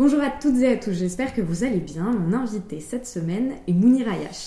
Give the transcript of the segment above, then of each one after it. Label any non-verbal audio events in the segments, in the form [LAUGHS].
Bonjour à toutes et à tous, j'espère que vous allez bien. Mon invité cette semaine est Mounir Ayash.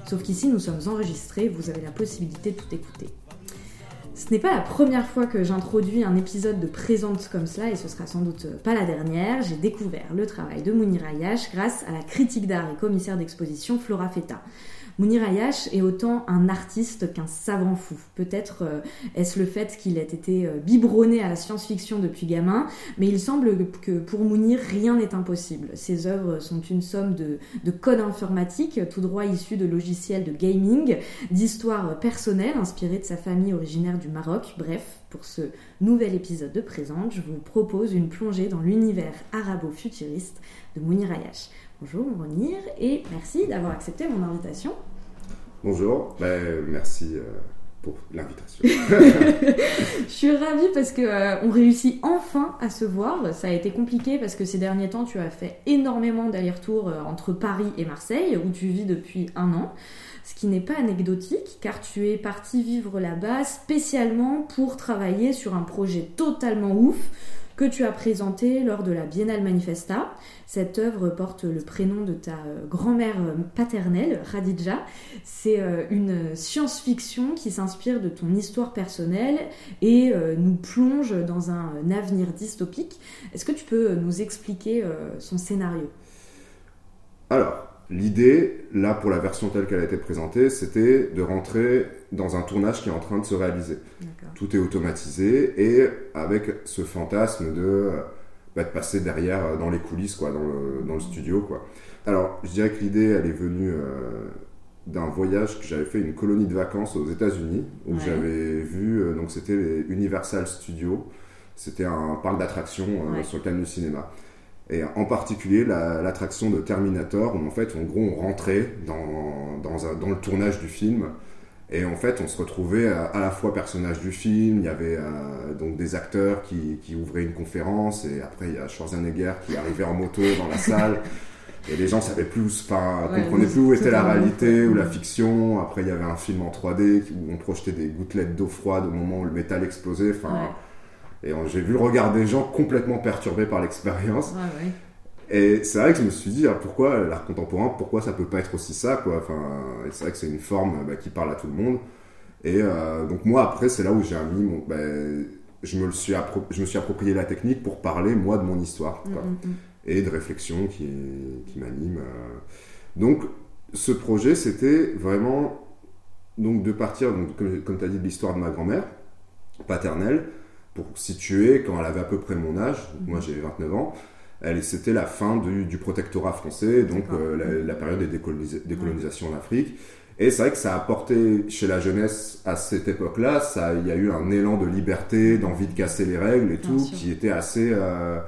sauf qu'ici nous sommes enregistrés, vous avez la possibilité de tout écouter. Ce n'est pas la première fois que j'introduis un épisode de Présente comme cela et ce sera sans doute pas la dernière. J'ai découvert le travail de Mounir Ayash grâce à la critique d'art et commissaire d'exposition Flora Feta. Mounir Ayash est autant un artiste qu'un savant fou. Peut-être euh, est-ce le fait qu'il ait été euh, biberonné à la science-fiction depuis gamin, mais il semble que pour Mounir, rien n'est impossible. Ses œuvres sont une somme de, de codes informatiques, tout droit issus de logiciels de gaming, d'histoires personnelles inspirées de sa famille originaire du Maroc. Bref, pour ce nouvel épisode de Présente, je vous propose une plongée dans l'univers arabo-futuriste de Mounir Ayash. Bonjour Mounir et merci d'avoir accepté mon invitation. Bonjour, ben, merci euh, pour l'invitation. [LAUGHS] je suis ravie parce que euh, on réussit enfin à se voir. Ça a été compliqué parce que ces derniers temps, tu as fait énormément d'allers-retours euh, entre Paris et Marseille, où tu vis depuis un an. Ce qui n'est pas anecdotique, car tu es parti vivre là-bas spécialement pour travailler sur un projet totalement ouf que tu as présenté lors de la Biennale Manifesta. Cette œuvre porte le prénom de ta euh, grand-mère euh, paternelle, Khadija. C'est euh, une science-fiction qui s'inspire de ton histoire personnelle et nous plonge dans un avenir dystopique. Est-ce que tu peux nous expliquer son scénario? Alors, L'idée, là, pour la version telle qu'elle a été présentée, c'était de rentrer dans un tournage qui est en train de se réaliser. Tout est automatisé et avec ce fantasme de, bah, de passer derrière euh, dans les coulisses, quoi, dans le, dans le studio. Quoi. Alors, je dirais que l'idée, elle est venue euh, d'un voyage que j'avais fait, une colonie de vacances aux États-Unis, où j'avais vu, euh, donc c'était les Universal Studios, c'était un parc d'attractions sur le canal du cinéma et en particulier l'attraction de Terminator, où en fait, en gros, on rentrait dans, dans, dans, le tournage du film. Et en fait, on se retrouvait à, la fois personnage du film, il y avait euh, donc des acteurs qui, qui, ouvraient une conférence, et après il y a Schwarzenegger qui arrivait en moto dans la salle. [LAUGHS] Et les gens savaient plus, enfin, comprenaient plus où était la réalité ou la fiction. Après, il y avait un film en 3D où on projetait des gouttelettes d'eau froide au moment où le métal explosait. Enfin, et j'ai vu le regard des gens complètement perturbés par l'expérience. Et c'est vrai que je me suis dit, ah, pourquoi l'art contemporain, pourquoi ça peut pas être aussi ça, quoi? Enfin, c'est vrai que c'est une forme bah, qui parle à tout le monde. Et euh, donc moi, après, c'est là où j'ai mis mon... Bah, je, me le suis je me suis approprié la technique pour parler, moi, de mon histoire. Mm, mm, mm. Et de réflexion qui, qui m'anime. Euh. Donc, ce projet, c'était vraiment donc, de partir, donc, comme, comme tu as dit, de l'histoire de ma grand-mère paternelle, pour situer, quand elle avait à peu près mon âge, moi j'ai 29 ans, c'était la fin du, protectorat français, donc euh, la, période des décolonisations en Afrique. Et c'est vrai que ça a apporté chez la jeunesse à cette époque-là, il y a eu un élan de liberté, d'envie de casser les règles et tout, qui était assez, euh,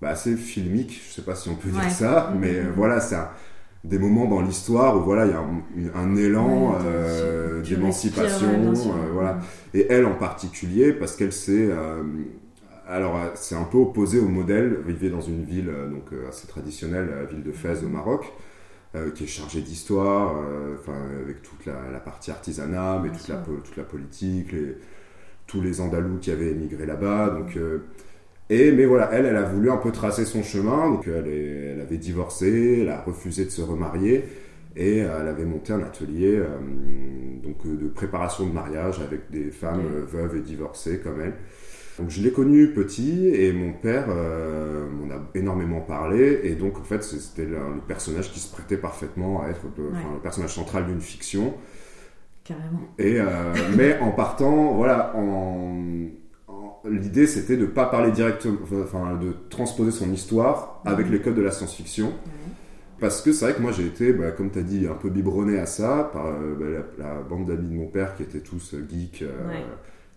bah, assez filmique, je sais pas si on peut dire ça, mais euh, voilà, c'est des moments dans l'histoire où voilà il y a un, élan euh, d'émancipation euh, voilà. Et elle en particulier parce qu'elle s'est euh, alors c'est un peu opposé au modèle vivait dans une ville donc assez traditionnelle la ville de Fès au Maroc qui est chargée d'histoire enfin avec toute la, partie artisanat mais toute la toute la politique les, tous les andalous qui avaient émigré là-bas donc et, mais voilà, elle, elle a voulu un peu tracer son chemin. Donc, elle, elle avait divorcé, elle a refusé de se remarier et elle avait monté un atelier euh, donc, euh, de préparation de mariage avec des femmes euh, veuves et divorcées comme elle. Donc, je l'ai connue petit et mon père m'en a énormément parlé. Et donc, en fait, c'était le, personnage qui se prêtait parfaitement à être le personnage central d'une fiction. Carrément. Et, [LAUGHS] mais en partant, voilà, en l'idée c'était de pas parler directement, enfin de transposer son histoire avec les codes de la science-fiction. Parce que c'est vrai que moi j'ai été, bah, comme tu as dit, un peu biberonné à ça par euh, bah, la, bande d'amis de mon père qui étaient tous euh, geeks, euh,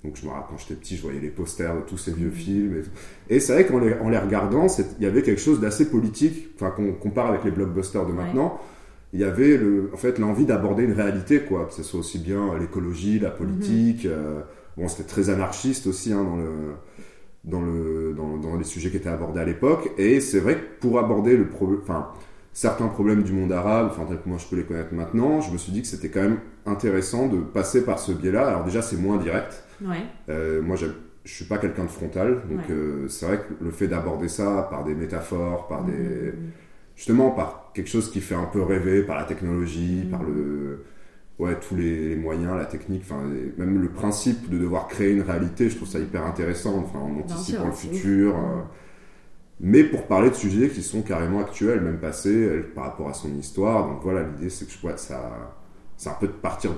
Donc je me rappelle quand j'étais petit, je voyais les posters de tous ces vieux films. Et, c'est vrai qu'en les, en les regardant, il y avait quelque chose d'assez politique, enfin qu'on compare avec les blockbusters de maintenant. Il y avait le, en fait l'envie d'aborder une réalité, quoi, que ce soit aussi bien l'écologie, la politique. Euh, bon, c'était très anarchiste aussi hein, dans le dans, le, dans, dans, les sujets qui étaient abordés à l'époque. Et c'est vrai que pour aborder le problème, enfin, certains problèmes du monde arabe, enfin, peut-être que moi je peux les connaître maintenant, je me suis dit que c'était quand même intéressant de passer par ce biais-là. Alors déjà, c'est moins direct. Ouais. Euh, moi, je suis pas quelqu'un de frontal, donc euh, c'est vrai que le fait d'aborder ça par des métaphores, par des... Mmh. Justement, par quelque chose qui fait un peu rêver, par la technologie, par mmh. le ouais, tous les, moyens, la technique, enfin, même le principe de devoir créer une réalité, je trouve ça hyper intéressant, enfin, en anticipant le futur. Mais pour parler de sujets qui sont carrément actuels, même passés, par rapport à son histoire. Donc voilà, l'idée c'est que je vois ça. C'est un peu de partir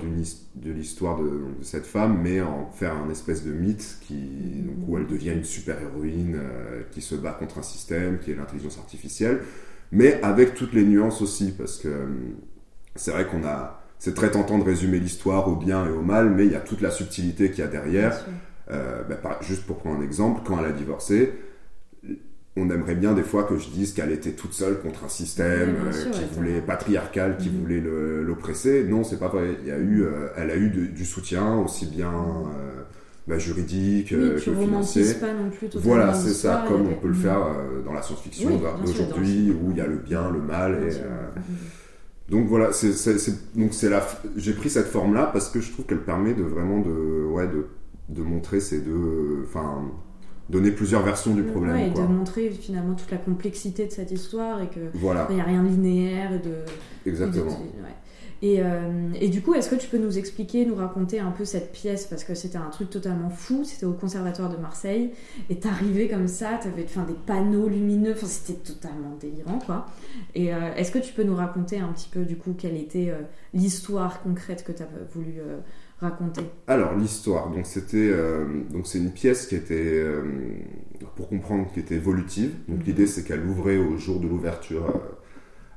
de l'histoire de, cette femme, mais en faire un espèce de mythe qui, donc, où elle devient une super-héroïne euh, qui se bat contre un système, qui est l'intelligence artificielle, mais avec toutes les nuances aussi, parce que euh, c'est vrai qu'on a, c'est très tentant de résumer l'histoire au bien et au mal, mais il y a toute la subtilité qu'il y a derrière. Euh, bah, juste pour prendre un exemple, quand elle a divorcé, on aimerait bien des fois que je dise qu'elle était toute seule contre un système euh, qui voulait patriarcal, qui mhm. voulait l'oppresser. Non, c'est pas vrai. Il y a eu, euh, elle a eu du soutien aussi bien bah, juridique que financier. Pas non plus voilà, c'est ça, comme on peut le faire dans la science-fiction d'aujourd'hui où il y a le bien, le mal et donc voilà, c'est, donc c'est la, j'ai pris cette forme-là parce que je trouve qu'elle permet de vraiment de, ouais, de, de montrer ces deux, enfin, donner plusieurs versions du problème. et de montrer finalement toute la complexité de cette histoire et que voilà. il n'y a rien de linéaire et de. Exactement. Euh, et, du coup, est-ce que tu peux nous expliquer, nous raconter un peu cette pièce? Parce que c'était un truc totalement fou, c'était au Conservatoire de Marseille, et t'arrivais comme ça, t'avais enfin, des panneaux lumineux, enfin, c'était totalement délirant, quoi. Et euh, est-ce que tu peux nous raconter un petit peu, du coup, quelle était euh, l'histoire concrète que tu as voulu raconter Alors, l'histoire, donc c'était donc c'est une pièce qui était, pour comprendre, qui était évolutive. Donc, mhm. l'idée, c'est qu'elle ouvrait au jour de l'ouverture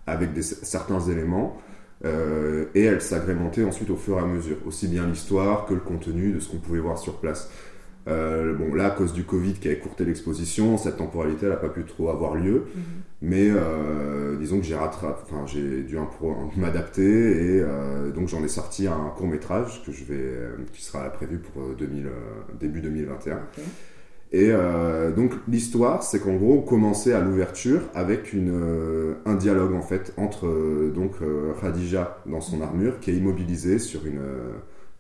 avec des, certains éléments. Euh, et elle s'agrémentait ensuite au fur et à mesure, aussi bien l'histoire que le contenu de ce qu'on pouvait voir sur place. Euh, bon, là, à cause du Covid qui a écourté l'exposition, cette temporalité n'a pas pu trop avoir lieu. Mhm. Mais euh, disons que j'ai enfin, j'ai dû m'adapter et donc j'en ai sorti un court métrage que je vais, qui sera prévu pour 2000, début 2021. Et euh, donc l'histoire, c'est qu'en gros, on commençait à l'ouverture avec une, euh, un dialogue en fait entre euh, donc Khadija dans son armure qui est immobilisée sur une,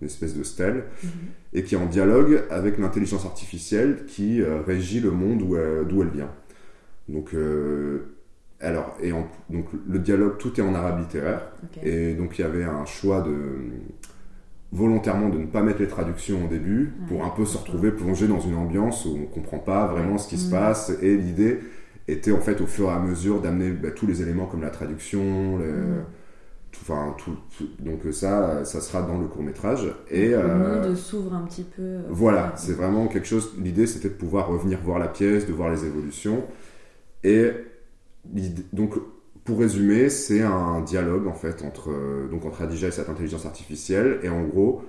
une espèce de stèle mhm. et qui est en dialogue avec l'intelligence artificielle qui régit le monde d'où elle vient. Donc alors et donc le dialogue tout est en arabe littéraire et donc il y avait un choix de volontairement de ne pas mettre les traductions au début pour un peu se retrouver plongé dans une ambiance où on comprend pas vraiment ce qui se mm. passe et l'idée était en fait au fur et à mesure d'amener bah, tous les éléments comme la traduction mm. Enfin tout, donc ça ça sera dans le court métrage et le euh, monde s'ouvre un petit peu euh, voilà c'est vraiment quelque chose l'idée c'était de pouvoir revenir voir la pièce de voir les évolutions et donc pour résumer, c'est un dialogue en fait entre euh, donc entre Adija et cette intelligence artificielle et en gros,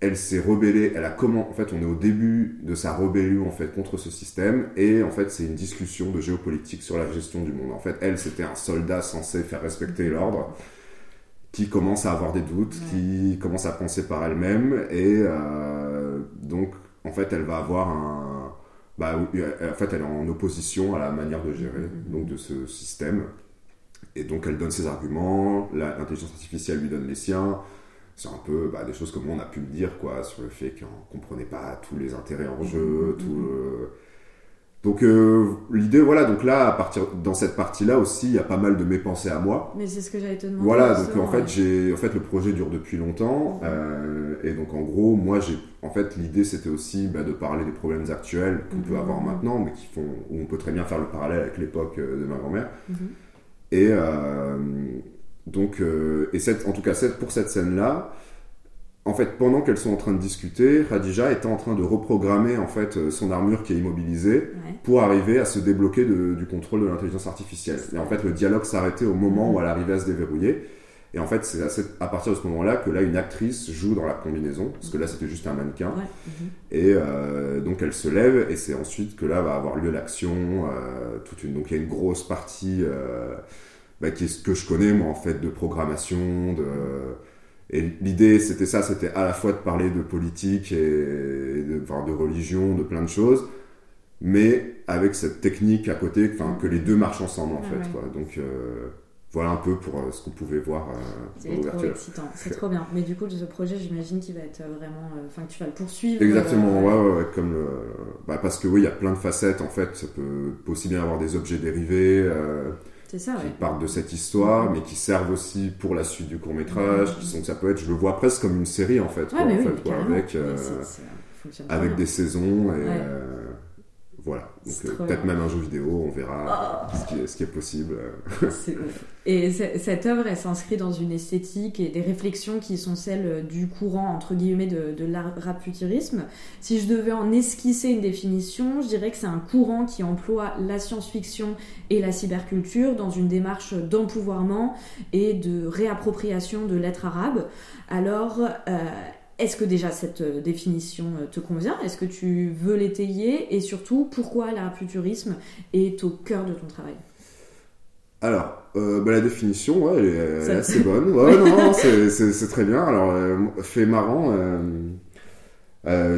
elle s'est rebellée. Elle a comment En fait, on est au début de sa rébellion en fait contre ce système et en fait, c'est une discussion de géopolitique sur la gestion du monde. En fait, elle, c'était un soldat censé faire respecter l'ordre qui commence à avoir des doutes, qui commence à penser par elle-même et euh, donc en fait, elle va avoir un bah, en fait, elle est en opposition à la manière de gérer mm-hmm. donc, de ce système. Et donc, elle donne ses arguments, l'intelligence artificielle lui donne les siens. C'est un peu bah, des choses comme on a pu le dire quoi, sur le fait qu'on ne comprenait pas tous les intérêts en jeu, mm-hmm. tout donc euh, l'idée, voilà, donc là, à partir dans cette partie-là aussi, il y a pas mal de mes pensées à moi. Mais c'est ce que j'allais te demander. Voilà, donc en fait, j'ai, en fait, le projet dure depuis longtemps, euh, et donc en gros, moi, j'ai, en fait, l'idée, c'était aussi bah, de parler des problèmes actuels qu'on peut avoir mhm. maintenant, mais qui font, où on peut très bien faire le parallèle avec l'époque euh, de ma grand-mère. Et donc, et cette, en tout cas, cette, pour cette scène-là, en fait, pendant qu'elles sont en train de discuter, Radija était en train de reprogrammer en fait euh, son armure qui est immobilisée pour arriver à se débloquer du contrôle de l'intelligence artificielle. Et en fait, le dialogue s'arrêtait au moment où elle arrivait à se déverrouiller. Et en fait, c'est à, partir de ce moment-là que là, une actrice joue dans la combinaison, parce que là, c'était juste un mannequin. Mhm. Et euh, donc, elle se lève, et c'est ensuite que là va avoir lieu l'action. Euh, toute une, donc, il y a une grosse partie euh, bah, qui est ce que je connais, moi, en fait, de programmation. De, et l'idée, c'était ça, c'était à la fois de parler de politique et de, enfin, de religion, de plein de choses, mais avec cette technique à côté, enfin, que les deux marchent ensemble, en fait. Quoi. Donc, voilà un peu pour euh, ce qu'on pouvait voir euh, C'est trop excitant, c'est trop bien. Mais du coup, ce projet, j'imagine qu'il va être vraiment. Euh, enfin, que tu vas le poursuivre. Exactement, ouais, ouais, comme bah, parce que oui, il y a plein de facettes en fait. Ça peut, aussi bien avoir des objets dérivés. Ça, qui partent de cette histoire, mais qui servent aussi pour la suite du court métrage. Qui sont, ça peut être, je le vois presque comme une série en fait, quoi, en fait avec, avec des saisons et donc euh, peut-être même un jeu vidéo, on verra oh. ce, qui est, possible. [LAUGHS] C'est ouf. Et cette œuvre, elle s'inscrit dans une esthétique et des réflexions qui sont celles du courant, entre guillemets, de, de futurisme. Si je devais en esquisser une définition, je dirais que c'est un courant qui emploie la science-fiction et la cyberculture dans une démarche d'empouvoirment et de réappropriation de l'être arabe. Alors, euh, est-ce que déjà cette euh, définition euh, te convient? Est-ce que tu veux l'étayer? Et surtout, pourquoi l'art futurisme est au cœur de ton travail? Alors, euh, bah, la définition, elle, est, assez bonne. Ouais, [LAUGHS] non, c'est très bien. Alors, fait marrant,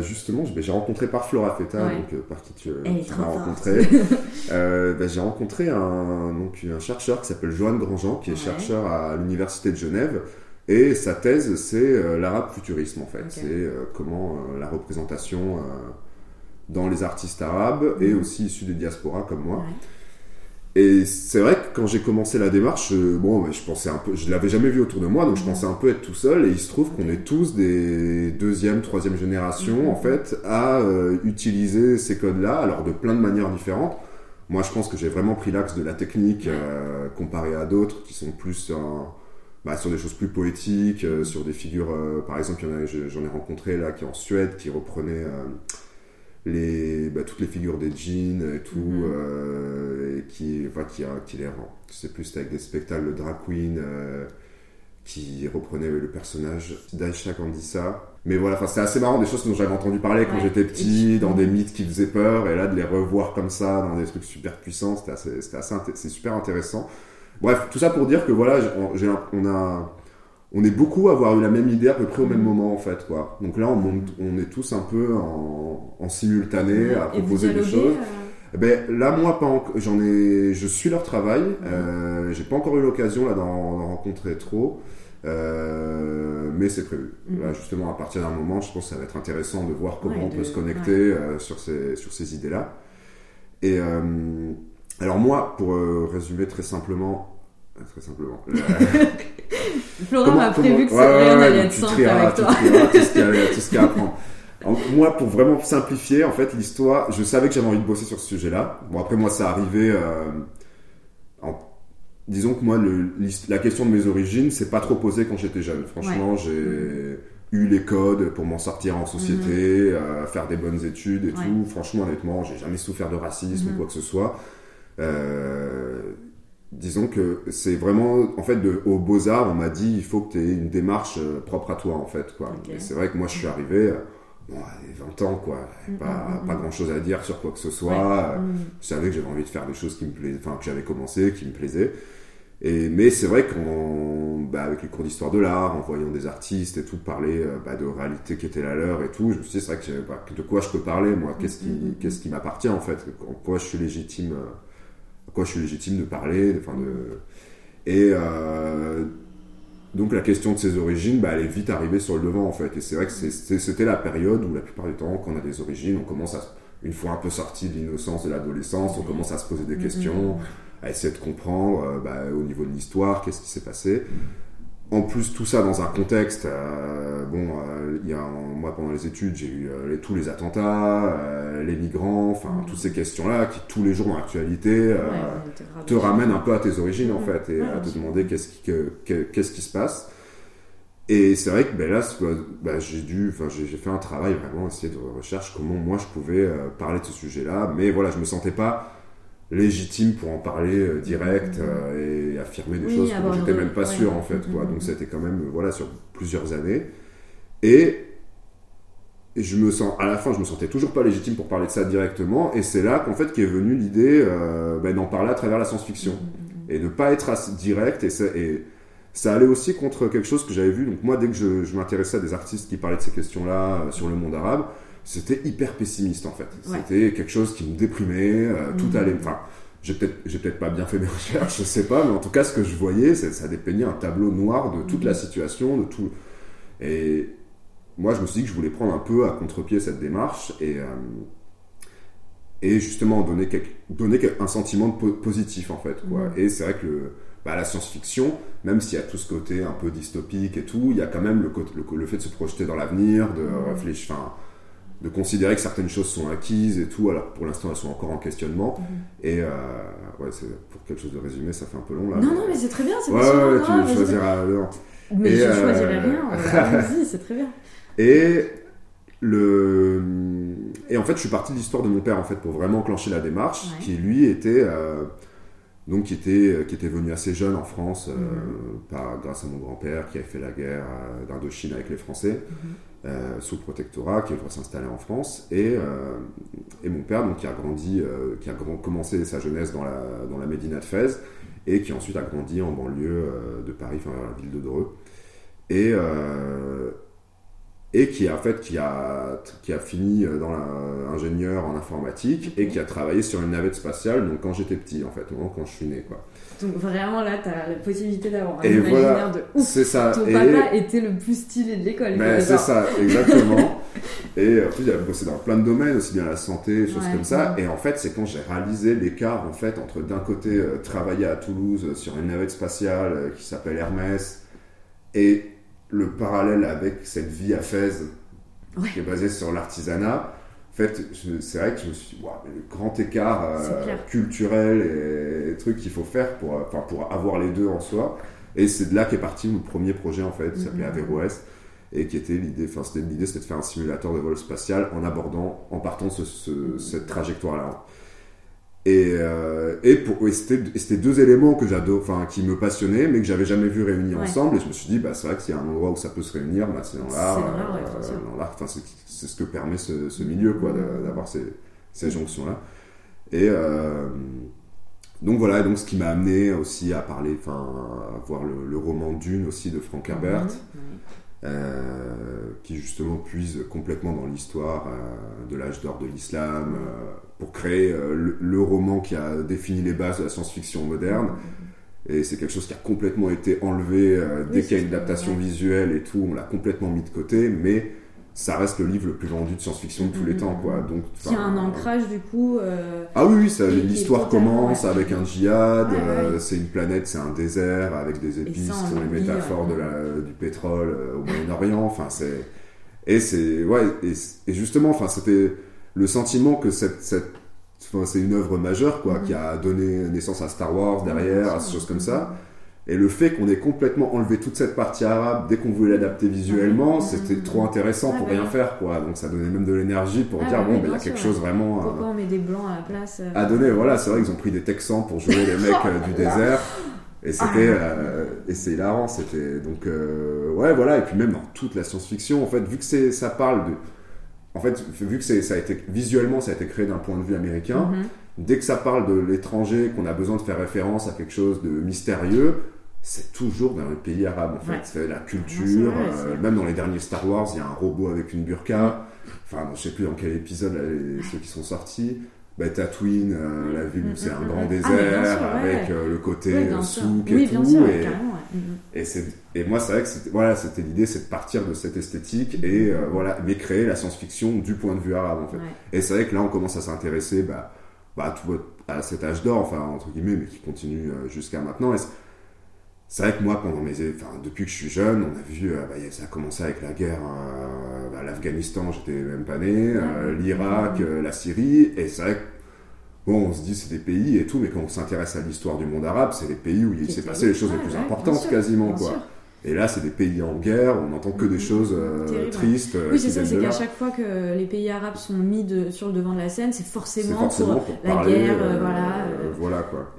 justement, j'ai rencontré par Flora Feta, donc, par qui tu, m'as rencontré. [LAUGHS] Bah, j'ai rencontré un, donc, un chercheur qui s'appelle Johan Grandjean, qui est chercheur à l'Université de Genève, et sa thèse, c'est euh, l'arabe futurisme, en fait. C'est euh, comment euh, la représentation dans les artistes arabes et mhm. aussi issus des diasporas comme moi. Et c'est vrai que quand j'ai commencé la démarche, bon, je pensais un peu, je l'avais jamais vu autour de moi, donc je mhm. pensais un peu être tout seul. Et il se trouve qu'on est tous des deuxième, troisième génération, mhm. en fait, à utiliser ces codes-là, alors de plein de manières différentes. Moi, je pense que j'ai vraiment pris l'axe de la technique comparé à d'autres qui sont plus bah, sur des choses plus poétiques, euh, sur des figures, euh, par exemple, j'en ai rencontré là qui est en Suède, qui reprenait euh, les, bah, toutes les figures des jeans et tout, mhm. et qui, enfin, qui, qui les rend. Je sais plus, c'était avec des spectacles de drag queen qui reprenait le personnage d'Aisha Kandisa. Mais voilà, enfin, c'est assez marrant, des choses dont j'avais entendu parler quand j'étais petit, dans des mythes qui faisaient peur, et là, de les revoir comme ça, dans des trucs super puissants, c'était assez, assez c'est super intéressant. Bref, tout ça pour dire que voilà, on, a, on est beaucoup à avoir eu la même idée à peu près au même mm. moment en fait, quoi. Donc là, on, on est tous un peu en, simultané à proposer des choses. Euh, ben, là, moi, pas j'en ai, je suis leur travail. Mm. Euh, j'ai pas encore eu l'occasion là d'en rencontrer trop. Euh, mais c'est prévu. Mm. Là, justement, à partir d'un moment, je pense que ça va être intéressant de voir comment on peut se connecter sur ces, sur ces idées-là. Et alors moi, pour résumer très simplement, Très simplement. [LAUGHS] Florent m'a prévu que ça allait être simple avec toi. [LAUGHS] tout ce qu'il y a à apprendre. moi, pour vraiment simplifier, en fait, l'histoire, je savais que j'avais envie de bosser sur ce sujet-là. Bon, après, moi, ça arrivait. Euh, en, disons que moi, le, la question de mes origines, c'est pas trop posé quand j'étais jeune. Franchement, j'ai eu les codes pour m'en sortir en société, mhm. euh, faire des bonnes études et tout. Franchement, honnêtement, j'ai jamais souffert de racisme ou mhm. quoi que ce soit. Euh, disons que c'est vraiment, en fait, de, au Beaux-Arts, on m'a dit, il faut que tu aies une démarche euh, propre à toi, en fait, quoi. Et c'est vrai que moi, je suis arrivé, euh, bon, 20 ans, quoi, mm, pas, mm, mm, pas grand chose à dire sur quoi que ce soit. Je savais que j'avais envie de faire des choses qui me plaisaient, enfin, que j'avais commencé, qui me plaisaient. Et, mais c'est vrai qu'avec bah, les cours d'histoire de l'art, en voyant des artistes et tout parler bah, de réalité qui était la leur et tout, je me suis dit, c'est vrai que bah, de quoi je peux parler, moi, qu'est-ce qui, qu'est-ce qui m'appartient, en fait, en quoi je suis légitime quoi je suis légitime de parler. Enfin de... Et euh, donc la question de ses origines, bah, elle est vite arrivée sur le devant en fait. Et c'est vrai que c'était la période où la plupart du temps, quand on a des origines, on commence à, une fois un peu sorti de l'innocence de l'adolescence, on commence à se poser des mm-hmm. questions, à essayer de comprendre euh, bah, au niveau de l'histoire, qu'est-ce qui s'est passé en plus tout ça dans un contexte euh, bon euh, il y a moi pendant les études j'ai eu euh, tous les attentats les migrants enfin mm. toutes ces questions là qui tous les jours dans l'actualité te ramènent un peu à tes origines en fait et à te demander qu'est-ce qui qu'est-ce qui se passe. Et c'est vrai que ben là bah, j'ai dû enfin j'ai fait un travail vraiment essayer de recherche comment moi je pouvais parler de ce sujet là mais voilà je me sentais pas légitime pour en parler direct et affirmer des choses dont j'étais même pas sûr en fait quoi. Donc c'était quand même voilà sur plusieurs années et et je me sens, à la fin, je me sentais toujours pas légitime pour parler de ça directement. Et c'est là qu'en fait, qu'est venue l'idée euh, ben, d'en parler à travers la science-fiction. Et de pas être direct. Et, et, ça allait aussi contre quelque chose que j'avais vu. Donc moi, dès que je, je m'intéressais à des artistes qui parlaient de ces questions-là euh, sur le monde arabe, c'était hyper pessimiste en fait. C'était quelque chose qui me déprimait. Euh, tout mm. allait. Enfin, j'ai peut-être, j'ai peut-être pas bien fait mes [LAUGHS] recherches, je sais pas. Mais en tout cas, ce que je voyais, ça dépeignait un tableau noir de toute la mm. situation, de tout. Et, moi, je me suis dit que je voulais prendre un peu à contre-pied cette démarche et, euh, et justement donner, donner un sentiment positif, en fait. Quoi. Et c'est vrai que bah, la science-fiction, même s'il y a tout ce côté un peu dystopique et tout, il y a quand même le, le, fait de se projeter dans l'avenir, de réfléchir, de considérer que certaines choses sont acquises et tout, alors pour l'instant elles sont encore en questionnement. Et euh, ouais, c'est pour quelque chose de résumé, ça fait un peu long là. Non, non, mais c'est très bien, c'est ouais, ouais, tu choisiras. Mais je choisirai euh, rien, [LAUGHS] vas-y, c'est très bien. Et le et en fait, je suis parti de l'histoire de mon père en fait pour vraiment enclencher la démarche, qui lui était euh, donc qui était qui était venu assez jeune en France, euh, mhm. par, grâce à mon grand-père qui avait fait la guerre euh, d'Indochine avec les Français. Mhm. sous le protectorat, qui est s'installer en France, et, et mon père, donc, qui a grandi, qui a commencé sa jeunesse dans la, dans la Médina de Fès, et qui ensuite a grandi en banlieue de Paris, enfin, la ville de Dreux. Et, et qui en fait qui a qui a fini euh, dans l'ingénieur en informatique et qui a travaillé sur une navette spatiale donc quand j'étais petit en fait quand je suis né quoi. Donc vraiment là tu as la possibilité d'avoir un imaginaire de ouf. c'est ça. Ton papa était le plus stylé de l'école ben, c'est ça exactement. [LAUGHS] Et en plus il a bossé dans plein de domaines aussi bien la santé choses comme ça. et en fait c'est quand j'ai réalisé l'écart en fait entre d'un côté euh, travailler à Toulouse euh, sur une navette spatiale qui s'appelle Hermès et le parallèle avec cette vie à Fès, qui est basée sur l'artisanat, en fait, c'est vrai que je me suis dit, le grand écart euh, culturel et, trucs qu'il faut faire pour, euh, pour avoir les deux en soi. Et c'est de là qu'est parti mon premier projet, en fait, qui s'appelait mm-hmm. Averroès, et qui était l'idée, enfin, c'était l'idée, c'était de faire un simulateur de vol spatial en abordant, en partant de cette trajectoire-là. Et, euh, et, pour, c'était deux éléments que j'adore, enfin, qui me passionnaient, mais que j'avais jamais vu réunis ensemble. Et je me suis dit, bah, c'est vrai que s'il y a un endroit où ça peut se réunir, bah, c'est dans l'art. Euh, c'est ce que permet ce, ce milieu, quoi, d'avoir ces, ces jonction-là. Et euh, donc voilà, donc ce qui m'a amené aussi à parler, enfin, à voir le, le, roman Dune aussi de Frank Herbert. Euh, qui justement puise complètement dans l'histoire de l'âge d'or de l'islam, pour créer le, roman qui a défini les bases de la science-fiction moderne. Et c'est quelque chose qui a complètement été enlevé dès qu'il y a une adaptation visuelle et tout, on l'a complètement mis de côté, mais ça reste le livre le plus vendu de science-fiction de tous les mm-hmm. temps, quoi. Donc, il y a un ancrage du coup. Euh, ah oui, oui l'histoire commence avec un djihad. Euh, c'est une planète, c'est un désert avec des épices, qui sont les métaphores de la, du pétrole euh, au Moyen-Orient. Enfin, c'est et c'est ouais et, justement, enfin, c'était le sentiment que cette, cette c'est une œuvre majeure, quoi, mm-hmm. qui a donné naissance à Star Wars derrière, à ces choses comme ça. Et le fait qu'on ait complètement enlevé toute cette partie arabe dès qu'on voulait l'adapter visuellement, ah c'était trop intéressant pour rien faire, quoi. Donc ça donnait même de l'énergie pour ah dire, bon, ben, il y a quelque chose vraiment. Pourquoi on met des blancs à la place euh, À donner, voilà, c'est vrai qu'ils ont pris des Texans pour jouer les [LAUGHS] mecs euh, du désert. Et c'était. Euh, et c'est hilarant, c'était. Donc, ouais, voilà. Et puis même dans toute la science-fiction, en fait, vu que ça parle de. En fait, vu que ça a été. Visuellement, ça a été créé d'un point de vue américain. Mhm. Dès que ça parle de l'étranger, qu'on a besoin de faire référence à quelque chose de mystérieux, c'est toujours dans le pays arabe en fait. C'est la culture, euh, même dans les derniers Star Wars, il y a un robot avec une burqa. Enfin, je sais plus dans quel épisode ceux qui sont sortis. Bah, Tatooine, euh, la ville où c'est un grand ah, désert avec euh, le côté souk et tout. et, et, moi, c'est vrai que c'était voilà, c'était l'idée, c'est de partir de cette esthétique et voilà, mais créer la science-fiction du point de vue arabe en fait. Et c'est vrai que là, on commence à s'intéresser bah, bah, à cet âge d'or, enfin entre guillemets, mais qui continue jusqu'à maintenant. Et c'est vrai que moi, pendant mes, enfin, depuis que je suis jeune, on a vu, euh, bah, ça a commencé avec la guerre, euh, bah, l'Afghanistan, j'étais même pas né, euh, l'Irak, la Syrie, et c'est vrai que, bon, on se dit c'est des pays et tout, mais quand on s'intéresse à l'histoire du monde arabe, c'est les pays où il s'est passé les choses les plus importantes quasiment, quoi. Et là, c'est des pays en guerre, on n'entend que des choses euh, tristes. Oui, c'est ça, c'est qu'à chaque fois que les pays arabes sont mis de, sur le devant de la scène, c'est forcément, pour, la guerre, voilà. voilà quoi.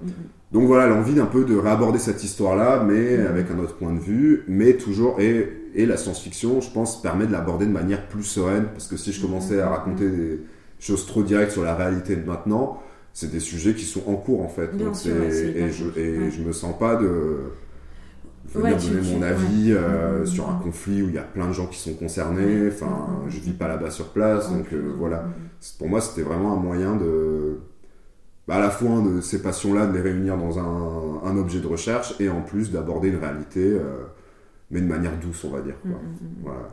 Donc voilà, l'envie d'un peu de réaborder cette histoire-là, mais avec un autre point de vue, mais toujours, et, et la science-fiction, je pense, permet de l'aborder de manière plus sereine, parce que si je commençais à raconter des choses trop directes sur la réalité de maintenant, c'est des sujets qui sont en cours en fait. Donc et, je, et je me sens pas de venir donner mon avis euh, sur un conflit où il y a plein de gens qui sont concernés. Enfin, je vis pas là-bas sur place, donc euh, voilà. Pour moi, c'était vraiment un moyen de, bah, à la fois de ces passions-là, de les réunir dans un, un, objet de recherche et en plus d'aborder une réalité, euh, mais de manière douce, on va dire. Quoi. Voilà.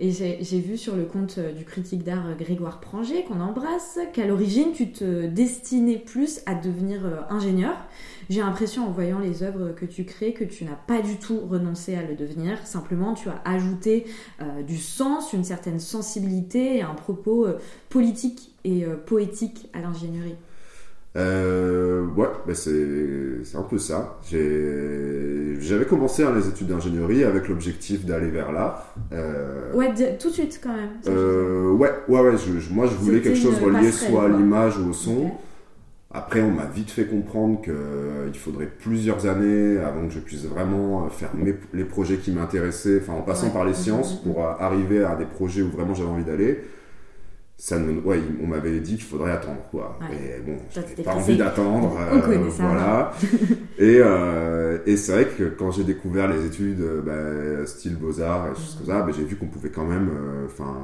Et j'ai vu sur le compte euh, du critique d'art euh, Grégoire Pranger, qu'on embrasse, qu'à l'origine, tu te destinais plus à devenir euh, ingénieur. J'ai l'impression, en voyant les œuvres que tu crées, que tu n'as pas du tout renoncé à le devenir. Simplement, tu as ajouté du sens, une certaine sensibilité et un propos politique et poétique à l'ingénierie. Euh, ouais, ben c'est un peu ça. J'avais commencé hein, les études d'ingénierie avec l'objectif d'aller vers l'art. Euh, ouais, tout de suite quand même. Euh, ouais, ouais, ouais. Je, moi, je voulais quelque chose relié soit à l'image ou au son. Après, on m'a vite fait comprendre qu'il euh, faudrait plusieurs années avant que je puisse vraiment faire les projets qui m'intéressaient, enfin en passant par les sciences pour arriver à des projets où vraiment j'avais envie d'aller ça ouais, on m'avait dit qu'il faudrait attendre quoi. Et bon, j'avais pas envie d'attendre. Euh, voilà. [LAUGHS] et euh, et c'est vrai que quand j'ai découvert les études euh, bah, style beaux arts et choses comme ça, bah, j'ai vu qu'on pouvait quand même, euh, enfin,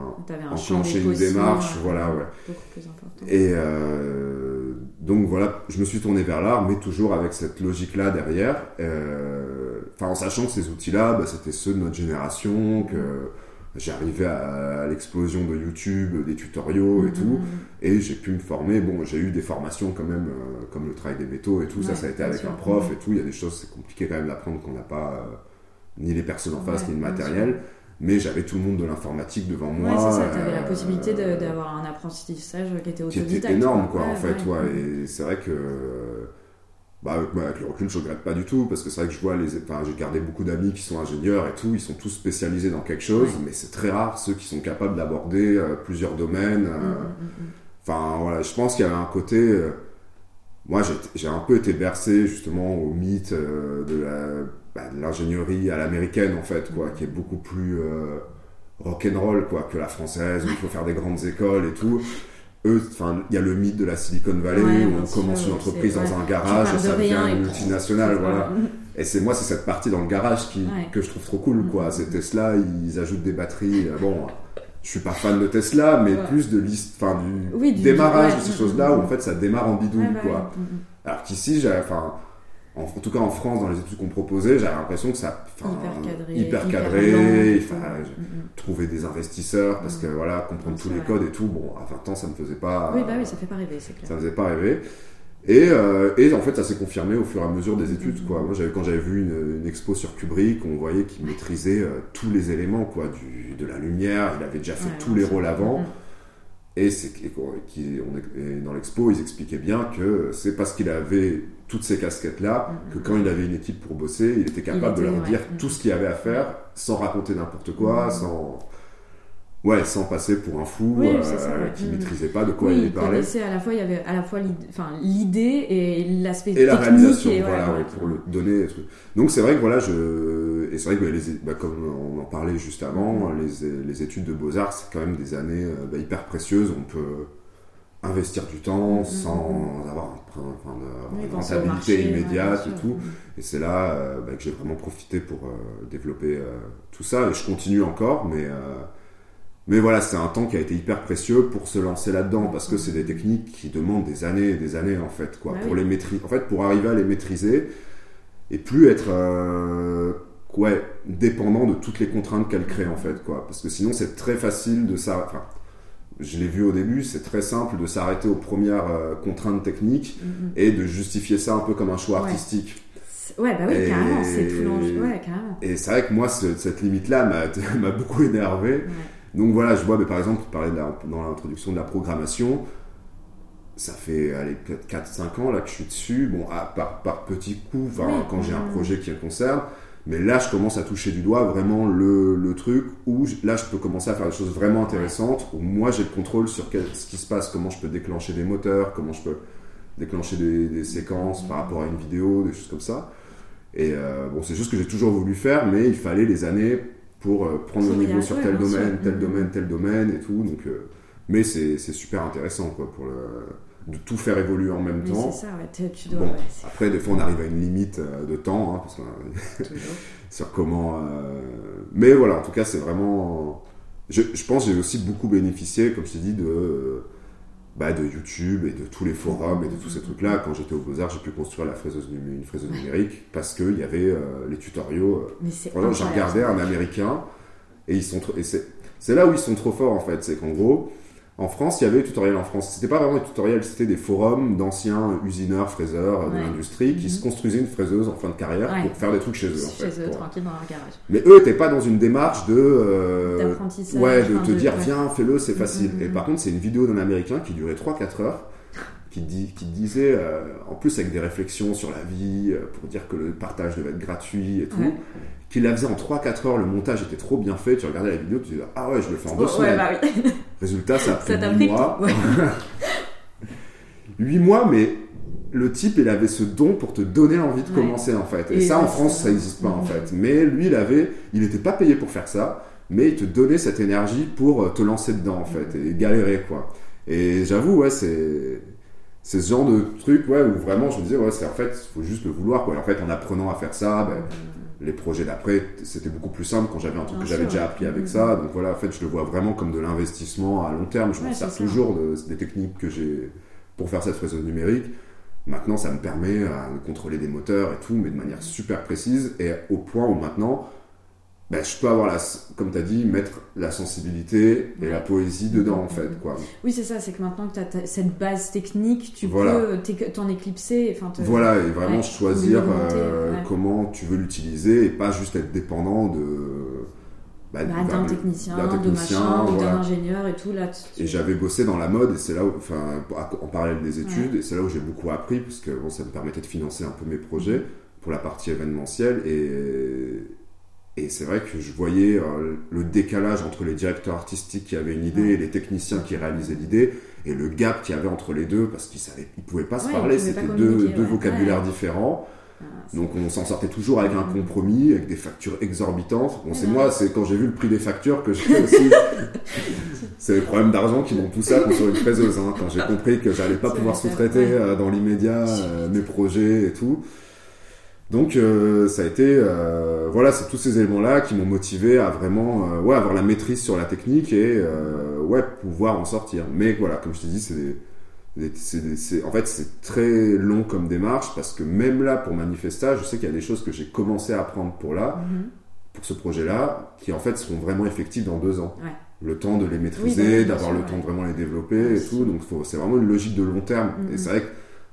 enclencher une démarche, voilà, ouais. Et donc voilà, je me suis tourné vers l'art, mais toujours avec cette logique là derrière. Enfin, en sachant que ces outils-là, bah, c'était ceux de notre génération, que arrivé à, l'explosion de YouTube, des tutoriaux et tout, et j'ai pu me former. Bon, j'ai eu des formations quand même, euh, comme le travail des métaux et tout, ça, ça a été avec un prof et tout. Il y a des choses, c'est compliqué quand même d'apprendre qu'on n'a pas euh, ni les personnes en face, ni le matériel. Mais j'avais tout le monde de l'informatique devant moi. Ouais, c'est ça, tu avais la possibilité d'avoir un apprentissage qui était autodidacte. Qui était énorme, quoi, en fait, ouais. Et c'est vrai que bah, avec le recul, je regrette pas du tout parce que c'est vrai que je vois les. Enfin, j'ai gardé beaucoup d'amis qui sont ingénieurs et tout, ils sont tous spécialisés dans quelque chose, mais c'est très rare ceux qui sont capables d'aborder euh, plusieurs domaines. Euh. Mm, mm, mm, enfin, voilà, je pense qu'il y avait un côté. Euh, moi, j'ai un peu été bercé justement au mythe bah, de l'ingénierie à l'américaine en fait, quoi, qui est beaucoup plus rock'n'roll quoi que la française où il faut faire des grandes écoles et tout enfin, il y a le mythe de la Silicon Valley où on commence une entreprise dans un garage et ça devient une multinationale, voilà. Et c'est moi, c'est cette partie dans le garage qui, que je trouve trop cool, quoi. Mm-hmm. C'est Tesla, ils ajoutent des batteries. Euh, bon, je suis pas fan de Tesla, mais plus de liste, enfin, du, démarrage de ces choses-là où en fait ça démarre en bidouille, quoi. Alors qu'ici, j'ai, enfin, en, tout cas en France, dans les études qu'on proposait, j'avais l'impression que ça. Hyper cadré. il fallait mm, mm. trouver des investisseurs parce que voilà, comprendre tous les codes et tout. Bon, à 20 ans, ça ne faisait pas. Oui, bah oui, ça fait pas rêver, c'est clair. Ça faisait pas rêver. Et, euh, et, en fait, ça s'est confirmé au fur et à mesure des études. Quoi. Moi, quand j'avais vu une, expo sur Kubrick, on voyait qu'il maîtrisait euh, tous les éléments, quoi, du, de la lumière. Il avait déjà fait tous les rôles avant. Et, c'est, qui, on, dans l'expo, ils expliquaient bien que c'est parce qu'il avait toutes ces casquettes-là mm, que quand il avait une équipe pour bosser, il était capable de leur dire tout ce qu'il y avait à faire sans raconter n'importe quoi, sans Ouais, sans passer pour un fou euh, qui ne maîtrisait pas de quoi il parlait. à la fois, il y avait à la fois l'idée et l'aspect technique. Et la réalisation, voilà, pour le donner. Donc c'est vrai que voilà, je et c'est vrai que bah, les, bah, comme on en parlait juste avant, les, les études de beaux arts, c'est quand même des années euh, bah, hyper précieuses. On peut investir du temps sans avoir une rentabilité immédiate et tout. Et c'est là euh, que j'ai vraiment profité pour développer tout ça. Et je continue encore, mais mais voilà, c'est un temps qui a été hyper précieux pour se lancer là-dedans parce que c'est des techniques qui demandent des années et des années en fait, quoi, bah pour les maîtriser. En fait, pour arriver à les maîtriser et plus être euh, ouais, dépendant de toutes les contraintes qu'elles créent en fait, quoi. Parce que sinon, c'est très facile de ça. Enfin, je l'ai vu au début, c'est très simple de s'arrêter aux premières euh, contraintes techniques mm-hmm. et de justifier ça un peu comme un choix artistique. Ouais, bah oui, carrément, c'est tout l'enjeu. Ouais, carrément. Et c'est vrai que moi, cette limite-là m'a [LAUGHS] beaucoup énervé. Donc voilà, je vois, mais par exemple, tu parlais dans l'introduction de la programmation. Ça fait 4-5 ans là que je suis dessus. Bon, par, par petits coups, quand j'ai un projet qui me concerne. Mais là, je commence à toucher du doigt vraiment le, le truc où là, je peux commencer à faire des choses vraiment intéressantes, où moi, j'ai le contrôle sur ce qui se passe, comment je peux déclencher des moteurs, comment je peux déclencher des, séquences par rapport à une vidéo, des choses comme ça. Et euh, bon, c'est juste que j'ai toujours voulu faire, mais il fallait les années pour euh, prendre le niveau sur tel domaine, tel mm-hmm. domaine, tel domaine et tout. Donc, euh, mais c'est super intéressant quoi, pour le de tout faire évoluer en même temps. Ça, tu dois, après, des fois, on arrive à une limite euh, de temps, hein, parce [LAUGHS] sur comment. Euh, mais voilà, en tout cas, c'est vraiment. Je, je pense j'ai aussi beaucoup bénéficié, comme je t'ai dit, de, bah, de YouTube et de tous les forums et de tous ces trucs-là. Quand j'étais au Beaux-Arts, j'ai pu construire la fraiseuse, une fraiseuse numérique parce qu'il y avait euh, les tutoriaux. Voilà, j'ai regardé un américain et ils sont. Et c'est là où ils sont trop forts, en fait. C'est qu'en gros en France, il y avait des tutoriels en France. C'était pas vraiment des tutoriels, c'était des forums d'anciens usineurs, fraiseurs de l'industrie qui se mhm. construisaient une fraiseuse en fin de carrière pour faire des trucs chez eux. Chez eux, tranquille dans leur garage. Mais eux n'étaient pas dans une démarche de. Euh, ouais, de te dire, viens, fais-le, c'est mhm, facile. Mhm, Et par contre, c'est une vidéo d'un américain qui durait 3-4 heures. Qui, dit, qui disait, euh, en plus avec des réflexions sur la vie, euh, pour dire que le partage devait être gratuit et tout, qu'il la faisait en 3-4 heures, le montage était trop bien fait, tu regardais la vidéo, tu disais ah ouais, je le fais en deux semaines. Bah oui. [LAUGHS] Résultat, ça a pris 8 mois. 8 [LAUGHS] mois, mais le type, il avait ce don pour te donner envie de commencer en fait. Et, ça, en France, ça n'existe pas en fait. Mais lui, il avait, il n'était pas payé pour faire ça, mais il te donnait cette énergie pour euh, te lancer dedans en fait et galérer quoi. Et j'avoue, ouais, c'est c'est ce genre de truc ouais, où vraiment je me disais, ouais, c'est en fait, il faut juste le vouloir quoi. Et en fait, en apprenant à faire ça, ben, les projets d'après, c'était beaucoup plus simple quand j'avais un truc que j'avais déjà appris avec ça. Donc voilà, en fait, je le vois vraiment comme de l'investissement à long terme. Je m'en sers toujours des techniques que j'ai pour faire cette fraiseuse numérique. Maintenant, ça me permet de contrôler des moteurs et tout, mais de manière super précise et au point où maintenant, ben, je peux avoir, la, comme tu as dit, mettre la sensibilité et la poésie dedans, en fait. Quoi. Oui, c'est ça, c'est que maintenant que tu as cette base technique, tu peux t'en éclipser. Voilà, et vraiment choisir euh, comment tu veux l'utiliser et pas juste être dépendant de. Bah, bah, d'un technicien, de machin, ou d'un ingénieur et tout. Là, Et j'avais bossé dans la mode, et c'est là où, enfin, en parallèle des études, et c'est là où j'ai beaucoup appris, parce que bon, ça me permettait de financer un peu mes projets pour la partie événementielle. Et, et c'est vrai que je voyais euh, le décalage entre les directeurs artistiques qui avaient une idée et les techniciens qui réalisaient l'idée, et le gap qu'il y avait entre les deux, parce qu'ils ne pouvaient pas se parler, c'était deux, deux vocabulaires différents. Ah, Donc on s'en sortait toujours avec un compromis, avec des factures exorbitantes. Bon, c'est moi, c'est quand j'ai vu le prix des factures que j'ai aussi. [LAUGHS] c'est les problèmes d'argent qui m'ont poussé à construire une fraiseuse. Hein, quand j'ai compris que j'allais pas pouvoir sous-traiter euh, dans l'immédiat [LAUGHS] euh, mes projets et tout. Donc euh, ça a été euh, voilà c'est tous ces éléments là qui m'ont motivé à vraiment euh, ouais avoir la maîtrise sur la technique et ouais pouvoir en sortir. Mais voilà comme je te dis c'est en fait c'est très long comme démarche parce que même là pour Manifesta je sais qu'il y a des choses que j'ai commencé à apprendre pour là mm-hmm. pour ce projet là qui en fait seront vraiment effectives dans deux ans. Le temps de les maîtriser, d'avoir le temps de vraiment les développer et tout. Donc c'est vraiment une logique de long terme. Et mm-hmm. c'est vrai que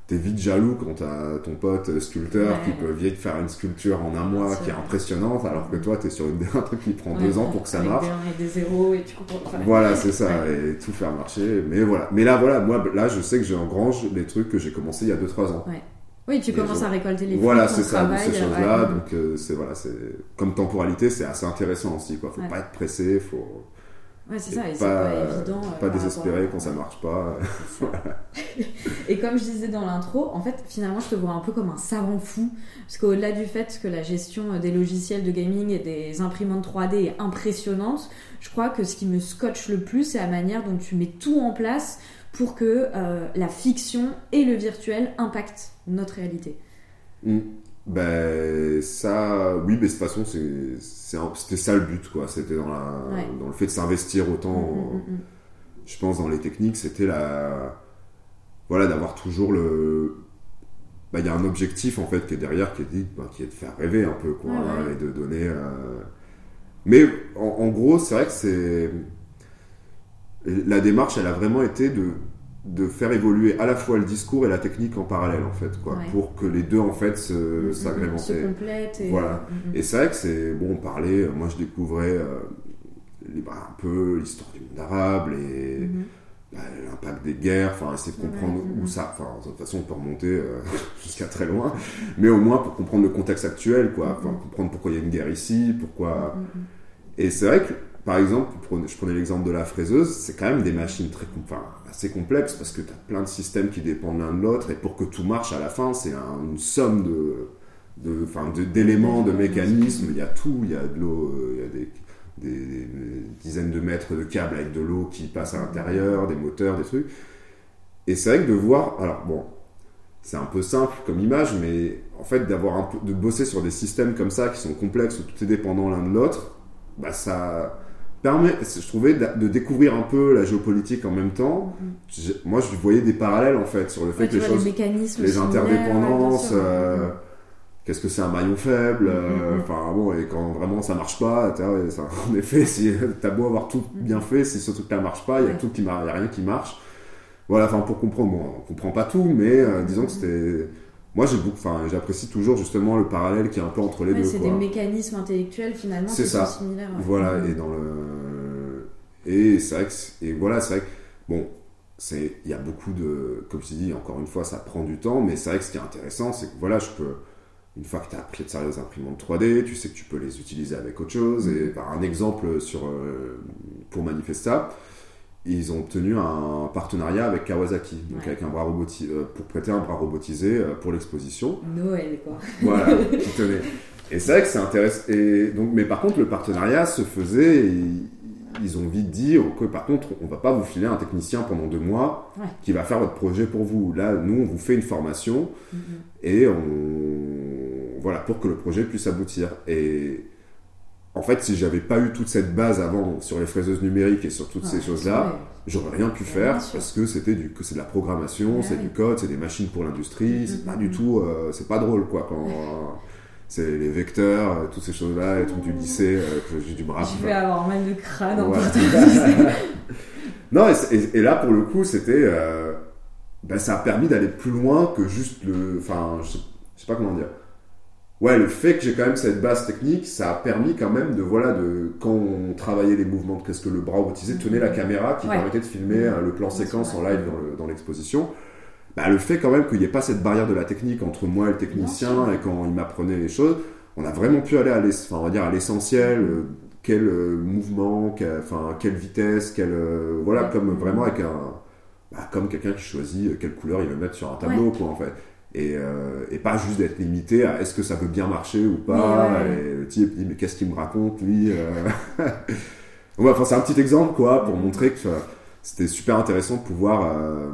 t'es vite jaloux quand t'as ton pote sculpteur qui peut vite faire une sculpture en un mois qui est impressionnante, alors que toi t'es sur une, [LAUGHS] un truc qui prend deux ans pour que ça marche. Et des zéros et tu comprends. voilà, c'est ça, et tout faire marcher. Mais voilà. Mais là, voilà, moi, là, je sais que j'ai engrange les trucs que j'ai commencé il y a 2-3 ans. Oui, tu commences à récolter les Voilà, c'est ça, ces choses-là. Donc, euh, c'est voilà, c'est comme temporalité, c'est assez intéressant aussi. Quoi. Faut pas être pressé, faut Ouais, c'est ça, et c'est pas, évident. Euh, pas désespéré quand ça marche pas. [LAUGHS] et comme je disais dans l'intro, en fait, finalement, je te vois un peu comme un savant fou. Parce qu'au-delà du fait que la gestion des logiciels de gaming et des imprimantes 3D est impressionnante, je crois que ce qui me scotche le plus, c'est la manière dont tu mets tout en place pour que euh, la fiction et le virtuel impactent notre réalité. Mm. Ben ça, oui, mais de toute façon, c'était ça le but, quoi. C'était dans, dans le fait de s'investir autant, mm, mm, mm, je pense, dans les techniques, c'était la, voilà, d'avoir toujours le, bah, il y a un objectif en fait qui est derrière, qui est dit, bah, qui est de faire rêver un peu, quoi, et de donner. Euh, mais en gros, c'est vrai que c'est la démarche, elle a vraiment été de de faire évoluer à la fois le discours et la technique en parallèle en fait quoi pour que les deux en fait se s'agrémentent et... voilà. Et c'est vrai que c'est bon on parlait moi je découvrais euh, bah, un peu l'histoire du monde arabe et mm-hmm. bah, l'impact des guerres, enfin essayer de comprendre où ça, enfin de toute façon on peut remonter euh, [LAUGHS] jusqu'à très loin, mais au moins pour comprendre le contexte actuel, quoi, enfin comprendre pourquoi il y a une guerre ici, pourquoi. Et c'est vrai que par exemple, je prenais l'exemple de la fraiseuse, c'est quand même des machines très, enfin, assez complexes parce que tu as plein de systèmes qui dépendent l'un de l'autre et pour que tout marche à la fin, c'est une somme de, d'éléments, de, mécanismes. Il y a tout, il y a de l'eau, il y a des, dizaines de mètres de câbles avec de l'eau qui passe à l'intérieur, des moteurs, des trucs. Et c'est vrai que de voir, alors bon, c'est un peu simple comme image, mais en fait d'avoir de bosser sur des systèmes comme ça qui sont complexes où tout est dépendant l'un de l'autre, bah ça permet, je trouvais, de, découvrir un peu la géopolitique en même temps. Mhm. moi, je voyais des parallèles en fait sur le fait que les choses, les, interdépendances. Euh, qu'est-ce que c'est un maillon faible euh, mhm. enfin bon et quand vraiment ça marche pas [LAUGHS] en effet si t'as beau avoir tout mhm. bien fait si ce truc là marche pas il y a tout qui y a rien qui marche voilà enfin pour comprendre bon on comprend pas tout mais euh, disons que c'était moi j'ai enfin j'apprécie toujours justement le parallèle qui est un peu entre les deux c'est des mécanismes intellectuels finalement c'est ça. similaires voilà et dans le et c'est vrai que et voilà c'est vrai que bon c'est il y a beaucoup de comme je dis encore une fois ça prend du temps mais c'est vrai que ce qui est intéressant c'est que voilà je peux une fois que tu as appris te les imprimantes 3D, tu sais que tu peux les utiliser avec autre chose. Et par un exemple sur, euh, pour Manifesta, ils ont obtenu un partenariat avec Kawasaki, donc avec un bras robotisé, euh, pour prêter un bras robotisé euh, pour l'exposition. Noël, quoi. Voilà, [LAUGHS] qui tenait. Et c'est vrai que c'est intéressant. Et donc, mais par contre, le partenariat se faisait. Et ils ont vite dit que par contre, on va pas vous filer un technicien pendant deux mois qui va faire votre projet pour vous. Là, nous, on vous fait une formation mm-hmm. et on voilà pour que le projet puisse aboutir. Et en fait, si j'avais pas eu toute cette base avant sur les fraiseuses numériques et sur toutes ces choses-là, j'aurais rien pu faire parce que c'était du, c'est de la programmation, c'est du code, c'est des machines pour l'industrie, c'est pas du tout, euh, c'est pas drôle quoi quand. c'est les vecteurs, euh, toutes ces choses-là, les trucs du lycée, euh, que j'ai du bras. Je vais avoir mal de crâne en [LAUGHS] Non, et, là pour le coup, c'était. ben, ça a permis d'aller plus loin que juste le. Enfin, je sais pas comment dire ouais, le fait que j'ai quand même cette base technique, ça a permis quand même de, voilà, de, quand on travaillait les mouvements, qu'est-ce que le bras robotisé tenait la caméra qui permettait de filmer euh, le plan séquence en live dans l'exposition. Bah, le fait quand même qu'il n'y ait pas cette barrière de la technique entre moi et le technicien et quand il m'apprenait les choses, on a vraiment pu aller à enfin, l'essentiel, euh, quel euh, mouvement, enfin, quelle vitesse, quelle, voilà, comme vraiment avec un, bah, comme quelqu'un qui choisit quelle couleur il veut mettre sur un tableau, quoi, en fait. Euh, et, pas juste d'être limité à est-ce que ça peut bien marcher ou pas. Et le type dit mais qu'est-ce qu'il me raconte lui euh [LAUGHS] enfin, C'est un petit exemple quoi pour montrer que c'était super intéressant de pouvoir euh,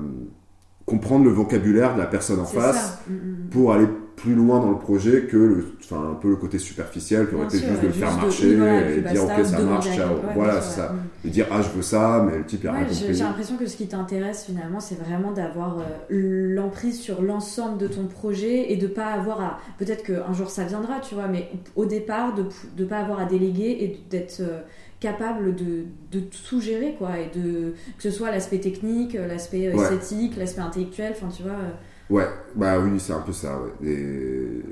comprendre le vocabulaire de la personne en face mm, mm, mm. pour aller plus loin dans le projet que le, enfin, un peu le côté superficiel qui aurait été juste de le faire marcher et, dire ok ça marche, voilà c'est ça. Et dire ah je veux ça, mais le type a rien compris. J'ai l'impression que ce qui t'intéresse finalement c'est vraiment d'avoir euh, l'emprise sur l'ensemble de ton projet et de pas avoir à. Peut-être qu'un jour ça viendra, tu vois, mais au départ de ne pas avoir à déléguer et d'être. Euh, capable de, de, tout gérer quoi et de que ce soit l'aspect technique l'aspect euh, esthétique l'aspect intellectuel enfin tu vois Ouais, bah oui, c'est un peu ça.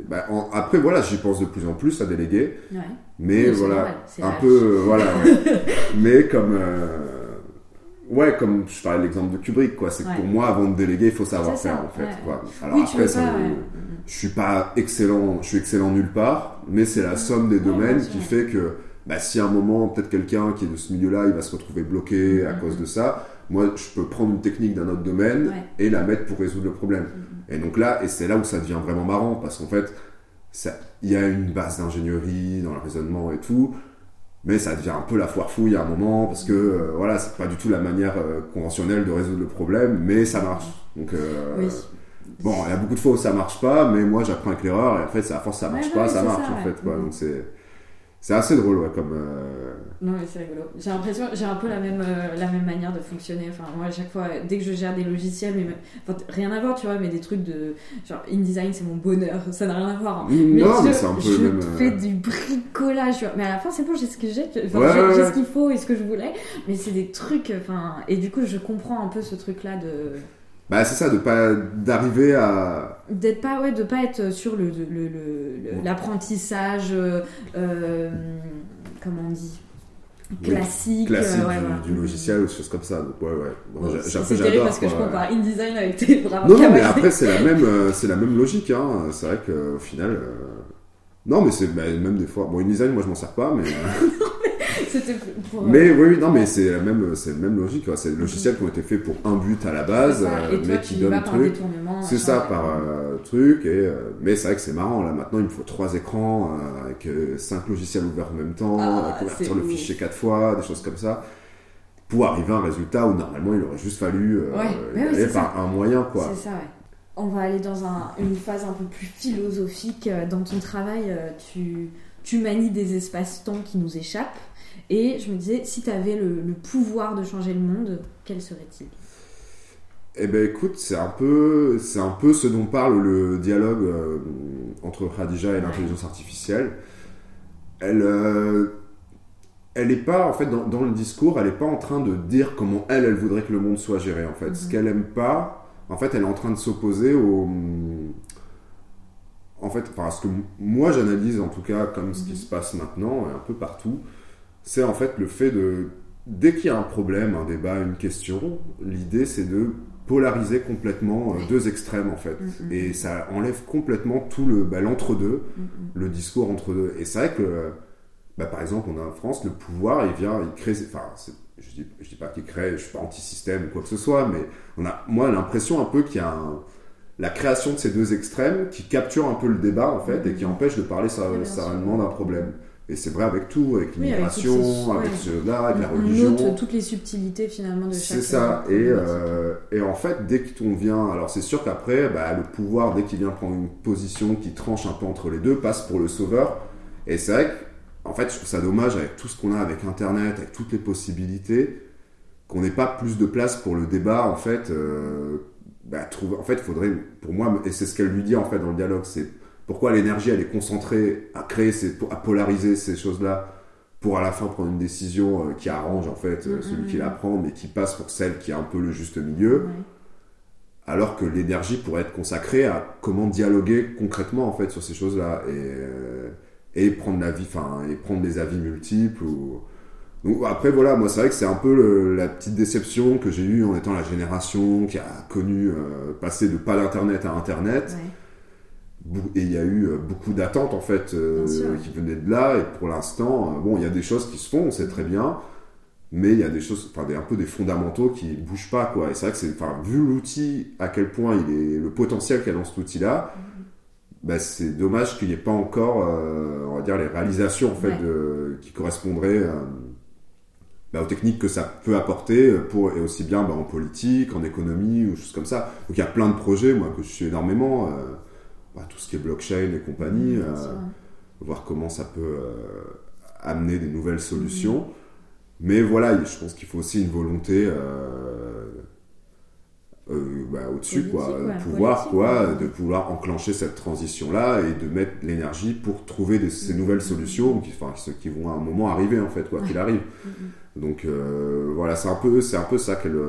Bah, après, voilà, j'y pense de plus en plus à déléguer. Ouais. Mais voilà, un peu, voilà. [LAUGHS] mais comme, euh, ouais, comme je parlais de l'exemple de Kubrick, quoi. C'est que pour moi, avant de déléguer, il faut savoir faire, en fait. Alors après, je suis pas excellent, je suis excellent nulle part, mais c'est la somme des domaines qui fait que, bah, si à un moment, peut-être quelqu'un qui est de ce milieu-là, il va se retrouver bloqué à mm-hmm. cause de ça, moi, je peux prendre une technique d'un autre domaine et la mettre pour résoudre le problème. Mm-hmm. Et donc là, et c'est là où ça devient vraiment marrant, parce qu'en fait, il y a une base d'ingénierie dans le raisonnement et tout, mais ça devient un peu la foire fouille à un moment, parce que euh, voilà, c'est pas du tout la manière euh, conventionnelle de résoudre le problème, mais ça marche. Donc, euh, bon, il y a beaucoup de fois où ça marche pas, mais moi j'apprends avec l'erreur, et en fait, à force ça marche pas, ça marche en fait. Quoi. Mm-hmm. Donc c'est c'est assez drôle, ouais, comme. Euh, non, mais c'est rigolo. J'ai l'impression, j'ai un peu la même, euh, la même manière de fonctionner. Enfin, moi, à chaque fois, dès que je gère des logiciels, mais rien à voir, tu vois, mais des trucs de. Genre, InDesign, c'est mon bonheur, ça n'a rien à voir. Hein. Mais non, mais c'est un peu je même. fais du bricolage, mais à la fin, c'est bon, j'ai ce que j'ai, enfin, j'ai ce qu'il faut et ce que je voulais, mais c'est des trucs, enfin. Et du coup, je comprends un peu ce truc-là de. Bah, c'est ça, de pas d'arriver à d'être pas ouais de pas être sur le l'apprentissage le, euh, comment on dit? Classique, classique euh, du, logiciel ou des choses comme ça. Donc, ouais, ouais. Bon, c'est terrible parce que je compare InDesign avec tes bras. Non, non, mais après, c'est la même, euh, c'est la même logique. Hein. C'est vrai qu'au final. Euh, non, mais c'est bah, même des fois. Bon, InDesign, moi, je m'en sers pas, mais. [LAUGHS] [LAUGHS] Mais oui, non, mais c'est la même, c'est même logique. C'est des logiciels qui ont été faits pour un but à la base, mais qui donnent truc. C'est ça, par truc. Et, mais c'est vrai que c'est marrant. Là, maintenant, il me faut trois écrans avec cinq logiciels ouverts en même temps, ah, convertir le fichier quatre fois, des choses comme ça pour arriver à un résultat où normalement il aurait juste fallu euh, aller par un moyen quoi. C'est ça, ouais. On va aller dans une phase un peu plus philosophique. Dans ton travail, tu, tu manies des espaces-temps qui nous échappent. Et je me disais, si tu avais le, pouvoir de changer le monde, quel serait-il? Eh ben écoute, c'est un peu, c'est un peu ce dont parle le dialogue euh, entre Khadija et l'intelligence artificielle. Elle, euh, elle est pas en fait dans, le discours, elle est pas en train de dire comment elle, elle voudrait que le monde soit géré en fait. Ce mhm. qu'elle aime pas, en fait, elle est en train de s'opposer au, en fait, enfin, ce que moi j'analyse en tout cas comme ce qui mhm. se passe maintenant et un peu partout, c'est en fait le fait de dès qu'il y a un problème, un débat, une question, l'idée c'est de polariser complètement euh, deux extrêmes en fait. Mm, mm. Et ça enlève complètement tout le bah, l'entre-deux, mm, le discours entre deux. Et c'est vrai que, bah, par exemple, on a en France, le pouvoir, il vient, il crée, enfin, je dis, je dis pas qu'il crée, je suis pas anti-système ou quoi que ce soit, mais on a, moi, l'impression un peu qu'il y a la création de ces deux extrêmes qui capture un peu le débat en fait et qui empêche de parler sérieusement d'un problème. Et c'est vrai avec tout, avec l'immigration, avec, cela, avec la religion. On note toutes les subtilités finalement de chaque. C'est ça. Et, euh, et, en fait, dès qu'on vient, alors c'est sûr qu'après, bah, le pouvoir, dès qu'il vient prendre une position qui tranche un peu entre les deux, passe pour le sauveur. Et c'est vrai qu'en fait, je trouve ça dommage avec tout ce qu'on a avec Internet, avec toutes les possibilités, qu'on n'ait pas plus de place pour le débat. En fait, euh, bah, trouver, en fait, il faudrait, pour moi, et c'est ce qu'elle lui dit en fait dans le dialogue, c'est pourquoi l'énergie, elle est concentrée à créer, ces, à polariser ces choses-là pour à la fin prendre une décision euh, qui arrange en fait euh, celui qui la prend, mais qui passe pour celle qui a un peu le juste milieu. Alors que l'énergie pourrait être consacrée à comment dialoguer concrètement en fait sur ces choses-là et, euh, et prendre la vie, enfin et prendre des avis multiples. Ou... Donc après voilà, moi c'est vrai que c'est un peu la petite déception que j'ai eue en étant la génération qui a connu passer de pas d'internet à internet et il y a eu euh, beaucoup d'attentes en fait euh, qui venaient de là et pour l'instant euh, bon il y a des choses qui se font on sait très bien mais il y a des choses enfin des, un peu des fondamentaux qui bougent pas quoi. Et c'est vrai que c'est enfin vu l'outil à quel point il est le potentiel qu'il y a dans cet outil là mm-hmm. bah, c'est dommage qu'il n'y ait pas encore on va dire les réalisations en fait de, qui correspondraient bah, aux techniques que ça peut apporter pour et aussi bien bah, en politique en économie ou choses comme ça. Donc il y a plein de projets moi que je suis énormément bah, tout ce qui est blockchain et compagnie, euh, voir comment ça peut euh, amener des nouvelles solutions. Mm-hmm. Mais voilà, je pense qu'il faut aussi une volonté euh, bah, au-dessus, quoi, pouvoir, quoi, de pouvoir enclencher cette transition-là et de mettre l'énergie pour trouver ces nouvelles mm-hmm. solutions qui, enfin, qui vont à un moment arriver, en fait, quoi qu'il arrive. Mm-hmm. Donc voilà, c'est un peu, c'est un peu ça qu'elle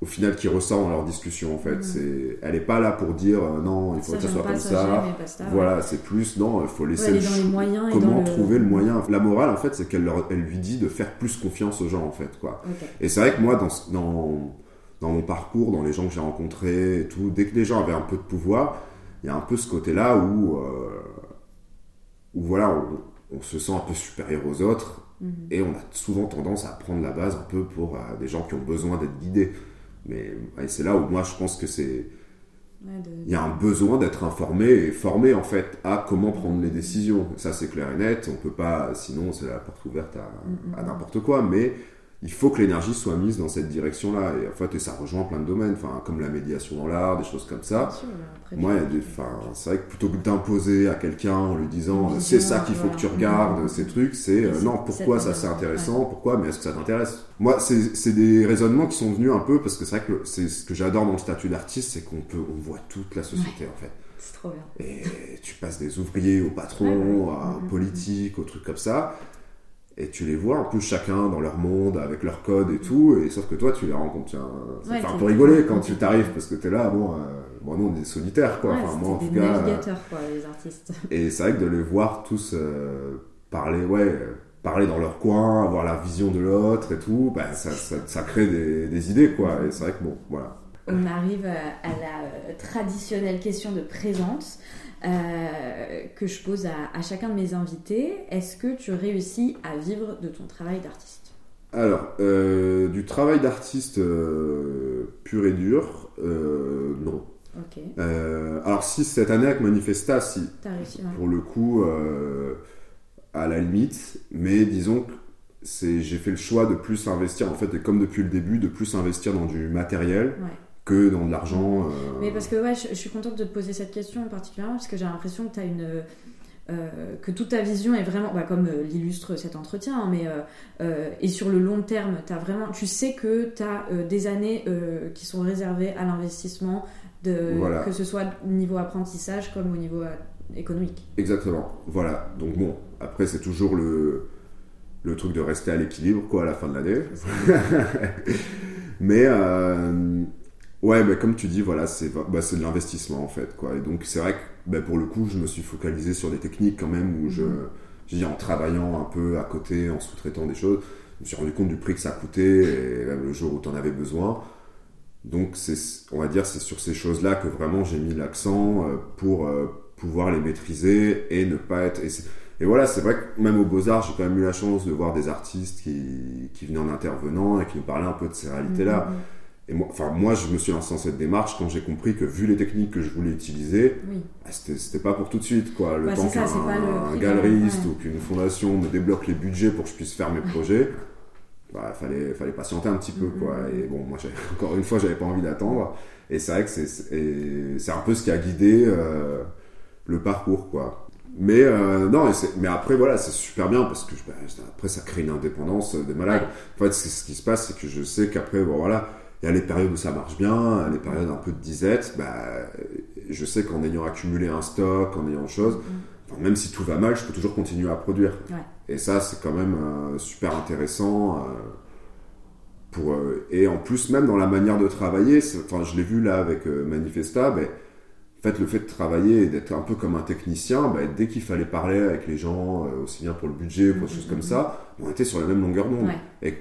au final qui ressort dans leur discussion en fait. Mm. C'est, elle est pas là pour dire euh, non, il faut que ça soit comme ça. voilà, c'est plus non, il faut laisser le comment trouver le... moyen. La morale en fait, c'est qu'elle leur, elle lui dit de faire plus confiance aux gens en fait quoi. Et c'est vrai que moi dans, dans dans mon parcours, dans les gens que j'ai rencontrés et tout, dès que les gens avaient un peu de pouvoir, il y a un peu ce côté-là où euh, où voilà, on, se sent un peu supérieur aux autres. Mm-hmm. Et on a souvent tendance à prendre la base un peu pour euh, des gens qui ont besoin d'être guidés. Mais c'est là où moi je pense que c'est. Il y a un besoin d'être informé et formé en fait à comment prendre les décisions. Ça c'est clair et net. On peut pas, sinon c'est la porte ouverte à, mm, mm, à mm. n'importe quoi. Mais il faut que l'énergie soit mise dans cette direction-là. Et en fait, et ça rejoint plein de domaines, enfin, comme la médiation dans l'art, des choses comme ça. Moi, c'est vrai que plutôt que d'imposer à quelqu'un en lui disant c'est ça qu'il faut que tu regardes, ces trucs, c'est euh, non, pourquoi ça c'est intéressant, pourquoi, mais est-ce que ça t'intéresse? Moi, c'est des raisonnements qui sont venus un peu parce que c'est vrai que c'est ce que j'adore dans le statut d'artiste, c'est qu'on peut, on voit toute la société en fait. C'est trop bien. Et tu passes des ouvriers aux patrons, à politiques, aux trucs comme ça et tu les vois un peu chacun dans leur monde avec leur code et tout et sauf que toi tu les rencontres c'est un peu rigoler quand tu t'arrives parce que tu es là bon euh, bon nous on est solitaires quoi enfin moi en tout cas quoi les artistes [LAUGHS] et c'est vrai que de les voir tous euh, parler ouais parler dans leur coin, avoir la vision de l'autre et tout, bah, ça, ça, crée des, des, idées, quoi. Et c'est vrai que bon, voilà. On arrive à, la traditionnelle question de présence. Euh, que je pose à, à, chacun de mes invités. Est-ce que tu réussis à vivre de ton travail d'artiste? Alors, euh, du travail d'artiste euh, pur et dur, non. alors si cette année avec Manifesta, si. Réussi, Pour le coup, à la limite, mais disons que j'ai fait le choix de plus investir, en fait, et comme depuis le début, de plus investir dans du matériel. Ouais que dans de l'argent. Euh. Mais parce que ouais, je, suis contente de te poser cette question particulièrement parce que j'ai l'impression que tu as une. Euh, que toute ta vision est vraiment, bah, comme euh, l'illustre cet entretien, hein, mais et sur le long terme, as vraiment, tu sais que tu as des années qui sont réservées à l'investissement, de, que ce soit au niveau apprentissage comme au niveau économique. Exactement, voilà. Donc bon, après c'est toujours le, le truc de rester à l'équilibre quoi à la fin de l'année. [LAUGHS] mais Ouais, bah, comme tu dis, voilà, c'est bah, de l'investissement en fait. Quoi. Et donc c'est vrai que bah, pour le coup, je me suis focalisé sur des techniques quand même où je, mhm. j'ai en travaillant un peu à côté, en sous-traitant des choses, je me suis rendu compte du prix que ça coûtait et même le jour où tu en avais besoin. Donc c'est, on va dire, c'est sur ces choses-là que vraiment j'ai mis l'accent euh, pour euh, pouvoir les maîtriser et ne pas être. Et, voilà, c'est vrai que même aux Beaux-Arts, j'ai quand même eu la chance de voir des artistes qui, qui venaient en intervenant et qui nous parlaient un peu de ces réalités-là. Mhm, mhm. Et moi, enfin, moi, je me suis lancé dans cette démarche quand j'ai compris que, vu les techniques que je voulais utiliser, oui. bah, c'était pas pour tout de suite. Quoi. Le bah, temps qu'un galeriste ou qu'une fondation me débloque les budgets pour que je puisse faire mes projets, bah, fallait, fallait patienter un petit peu. Quoi. Mm-hmm. Et bon, moi, [LAUGHS] encore une fois, j'avais pas envie d'attendre. Et c'est vrai que c'est un peu ce qui a guidé euh, le parcours. Quoi. Mais euh, non, mais après voilà, c'est super bien parce que bah, après ça crée une indépendance des malades. En fait, ce qui se passe, c'est que je sais qu'après, bon voilà, il y a les périodes où ça marche bien, les périodes un peu de disette, bah, je sais qu'en ayant accumulé un stock, en ayant chose, mm. même si tout va mal, je peux toujours continuer à produire. Et ça, c'est quand même euh, super intéressant. Euh, pour, euh, et en plus, même dans la manière de travailler, enfin, je l'ai vu là avec Manifesta, ben, en fait, le fait de travailler et d'être un peu comme un technicien, ben, dès qu'il fallait parler avec les gens, aussi bien pour le budget, pour des choses comme ça, on était sur la même longueur d'onde. Et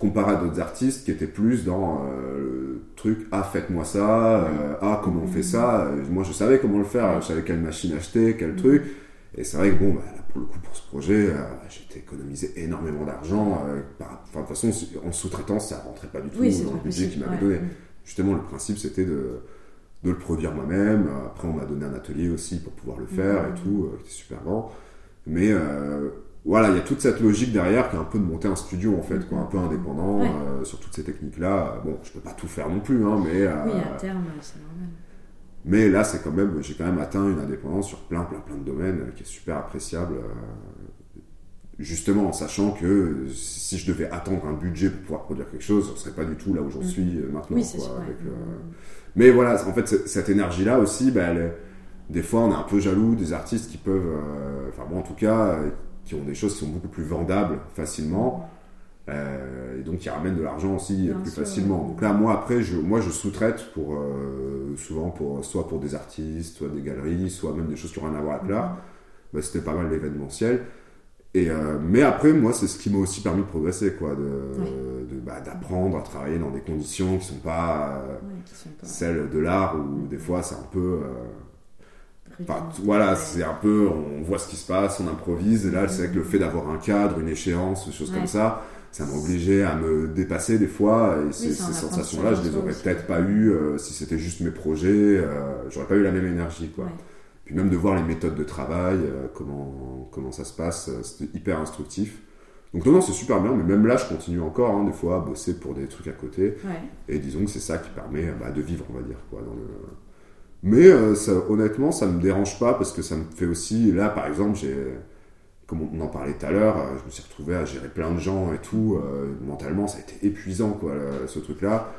comparé à d'autres artistes qui étaient plus dans euh, le truc ah faites-moi ça euh, ah comment on fait ça euh, moi je savais comment le faire je savais quelle machine acheter quel truc. Et c'est vrai que bon bah, pour le coup pour ce projet j'ai économisé énormément d'argent enfin de toute façon en sous-traitance ça rentrait pas du tout dans le budget qu'il m'avait donné. Justement le principe c'était de de le produire moi-même après on m'a donné un atelier aussi pour pouvoir le faire et tout qui était super grand mais voilà, il y a toute cette logique derrière qui est un peu de monter un studio en fait, quoi, un peu indépendant euh, sur toutes ces techniques-là. Bon, je peux pas tout faire non plus, hein, mais. Euh, oui, à terme, c'est normal. Mais là, c'est quand même, j'ai quand même atteint une indépendance sur plein, plein, plein de domaines euh, qui est super appréciable. Justement, en sachant que si je devais attendre un budget pour pouvoir produire quelque chose, je serais pas du tout là où j'en mm. suis maintenant. Oui, quoi, avec, Mais voilà, en fait, cette énergie-là aussi, bah, des fois, on est un peu jaloux des artistes qui peuvent, enfin, bon, en tout cas qui ont des choses qui sont beaucoup plus vendables facilement. Euh, et donc qui ramènent de l'argent aussi plus facilement. Donc là, moi après, je, moi je sous-traite pour euh, souvent pour soit pour des artistes, soit des galeries, soit même des choses qui n'ont rien à voir avec l'art. Mm-hmm. Bah, c'était pas mal l'événementiel. Et euh, mais après, moi, c'est ce qui m'a aussi permis de progresser, quoi, de, bah, d'apprendre à travailler dans des conditions qui sont pas, sont pas... celles de l'art où des fois c'est un peu voilà, c'est un peu, on voit ce qui se passe, on improvise. Et là, c'est vrai que le fait d'avoir un cadre, une échéance, des choses comme ça, ça m'a obligé à me dépasser des fois. Et ces, sensations-là, je les aurais peut-être pas eues euh, si c'était juste mes projets. Euh, j'aurais pas eu la même énergie, quoi. Puis même de voir les méthodes de travail, euh, comment, comment ça se passe, c'était hyper instructif. Donc non, non, c'est super bien, mais même là, je continue encore, hein, des fois, à bosser pour des trucs à côté. Et disons que c'est ça qui permet bah, de vivre, on va dire, quoi, dans le mais euh, ça, honnêtement, ça me dérange pas parce que ça me fait aussi. Là, par exemple, j'ai, comme on en parlait tout à l'heure, euh, je me suis retrouvé à gérer plein de gens et tout. Euh, mentalement, ça a été épuisant, quoi, ce truc-là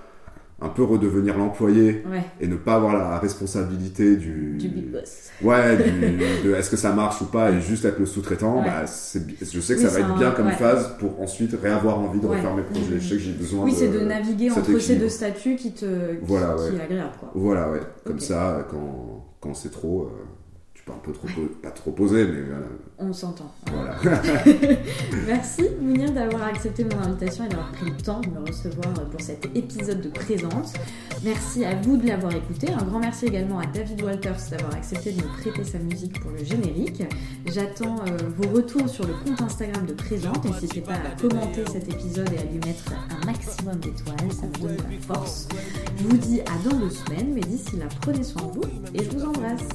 un peu redevenir l'employé et ne pas avoir la responsabilité du, du big boss. Ouais, de est-ce que ça marche ou pas et juste être le sous-traitant, bah, je sais que ça va être bien comme phase pour ensuite réavoir envie de refaire mes projets. Je sais que j'ai besoin Oui, c'est de naviguer entre ces deux statuts qui te qui, est agréable. Quoi. Voilà, ouais. Comme ça, quand, quand c'est trop, euh, suis pas un peu trop, pas trop posé, mais voilà. On s'entend. Voilà. [LAUGHS] Merci Mounir d'avoir accepté mon invitation et d'avoir pris le temps de me recevoir pour cet épisode de Présente. Merci à vous de l'avoir écouté. Un grand merci également à David Walters d'avoir accepté de me prêter sa musique pour le générique. J'attends euh, vos retours sur le compte Instagram de Présente. N'hésitez pas à commenter cet épisode et à lui mettre un maximum d'étoiles, ça me donne de la force. Je vous dis à dans deux semaines, mais d'ici là, prenez soin de vous et je vous embrasse.